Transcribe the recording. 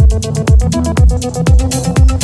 ¡Vaya, vaya, vaya, vaya,